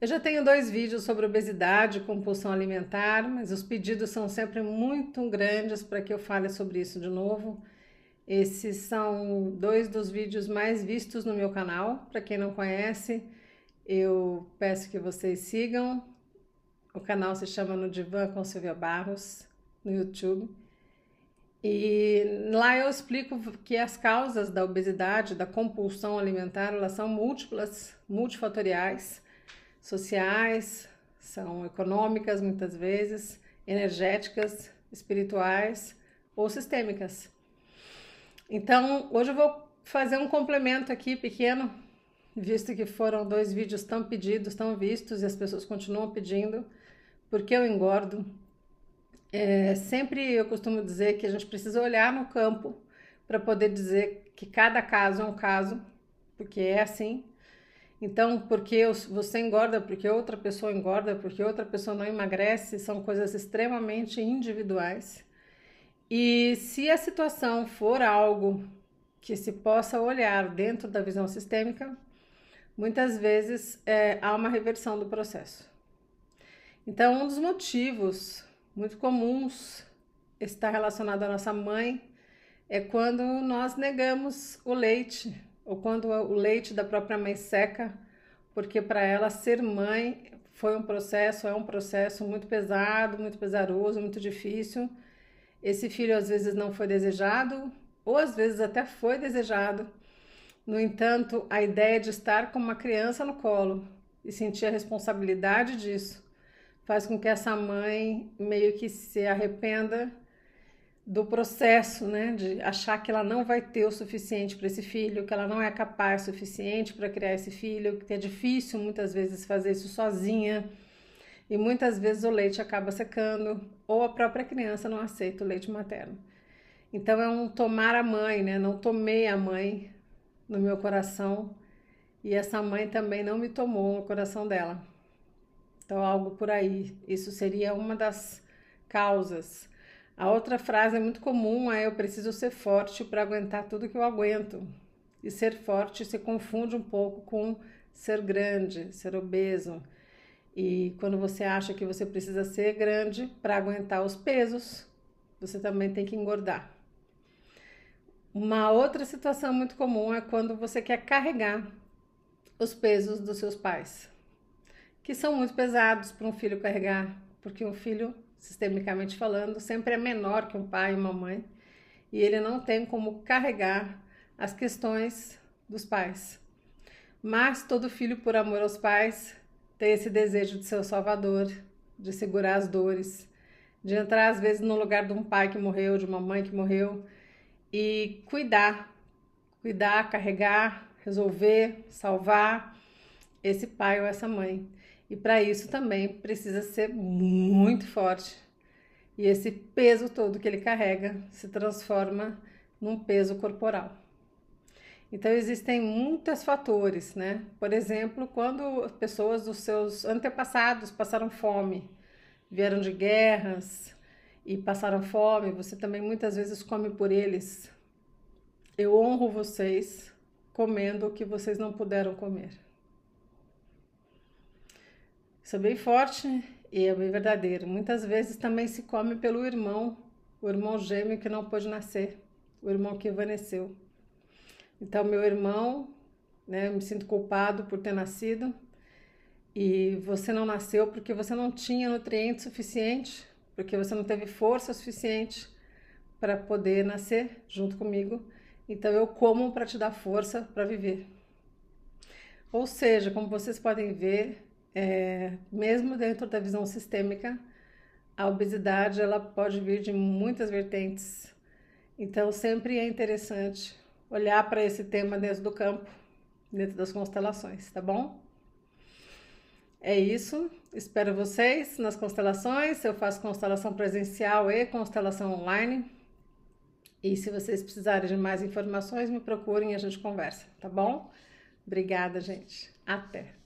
Eu já tenho dois vídeos sobre obesidade e compulsão alimentar, mas os pedidos são sempre muito grandes para que eu fale sobre isso de novo. Esses são dois dos vídeos mais vistos no meu canal. Para quem não conhece, eu peço que vocês sigam. O canal se chama No Divã com Silvia Barros, no YouTube. E lá eu explico que as causas da obesidade, da compulsão alimentar, elas são múltiplas, multifatoriais, sociais, são econômicas muitas vezes, energéticas, espirituais ou sistêmicas. Então, hoje eu vou fazer um complemento aqui pequeno, visto que foram dois vídeos tão pedidos, tão vistos e as pessoas continuam pedindo, porque eu engordo. É, sempre eu costumo dizer que a gente precisa olhar no campo para poder dizer que cada caso é um caso, porque é assim. Então, porque você engorda, porque outra pessoa engorda, porque outra pessoa não emagrece, são coisas extremamente individuais. E se a situação for algo que se possa olhar dentro da visão sistêmica, muitas vezes é, há uma reversão do processo. Então, um dos motivos muito comuns está relacionado à nossa mãe é quando nós negamos o leite ou quando o leite da própria mãe seca, porque para ela ser mãe foi um processo, é um processo muito pesado, muito pesaroso, muito difícil esse filho às vezes não foi desejado, ou às vezes até foi desejado. No entanto, a ideia de estar com uma criança no colo e sentir a responsabilidade disso faz com que essa mãe meio que se arrependa do processo, né, de achar que ela não vai ter o suficiente para esse filho, que ela não é capaz o suficiente para criar esse filho, que é difícil muitas vezes fazer isso sozinha e muitas vezes o leite acaba secando ou a própria criança não aceita o leite materno. Então é um tomar a mãe, né? Não tomei a mãe no meu coração e essa mãe também não me tomou no coração dela. Então algo por aí. Isso seria uma das causas. A outra frase é muito comum é eu preciso ser forte para aguentar tudo que eu aguento. E ser forte se confunde um pouco com ser grande, ser obeso. E quando você acha que você precisa ser grande para aguentar os pesos, você também tem que engordar. Uma outra situação muito comum é quando você quer carregar os pesos dos seus pais, que são muito pesados para um filho carregar, porque um filho, sistemicamente falando, sempre é menor que um pai e uma mãe, e ele não tem como carregar as questões dos pais. Mas todo filho, por amor aos pais, ter esse desejo de ser o salvador, de segurar as dores, de entrar às vezes no lugar de um pai que morreu, de uma mãe que morreu e cuidar, cuidar, carregar, resolver, salvar esse pai ou essa mãe. E para isso também precisa ser muito forte. E esse peso todo que ele carrega se transforma num peso corporal. Então existem muitos fatores, né? Por exemplo, quando pessoas dos seus antepassados passaram fome, vieram de guerras e passaram fome, você também muitas vezes come por eles. Eu honro vocês comendo o que vocês não puderam comer. Isso é bem forte e é bem verdadeiro. Muitas vezes também se come pelo irmão, o irmão gêmeo que não pôde nascer, o irmão que envelheceu. Então, meu irmão, né, eu me sinto culpado por ter nascido e você não nasceu porque você não tinha nutriente suficiente, porque você não teve força suficiente para poder nascer junto comigo. Então, eu como para te dar força para viver. Ou seja, como vocês podem ver, é, mesmo dentro da visão sistêmica, a obesidade ela pode vir de muitas vertentes. Então, sempre é interessante olhar para esse tema dentro do campo, dentro das constelações, tá bom? É isso. Espero vocês nas constelações. Eu faço constelação presencial e constelação online. E se vocês precisarem de mais informações, me procurem e a gente conversa, tá bom? Obrigada, gente. Até.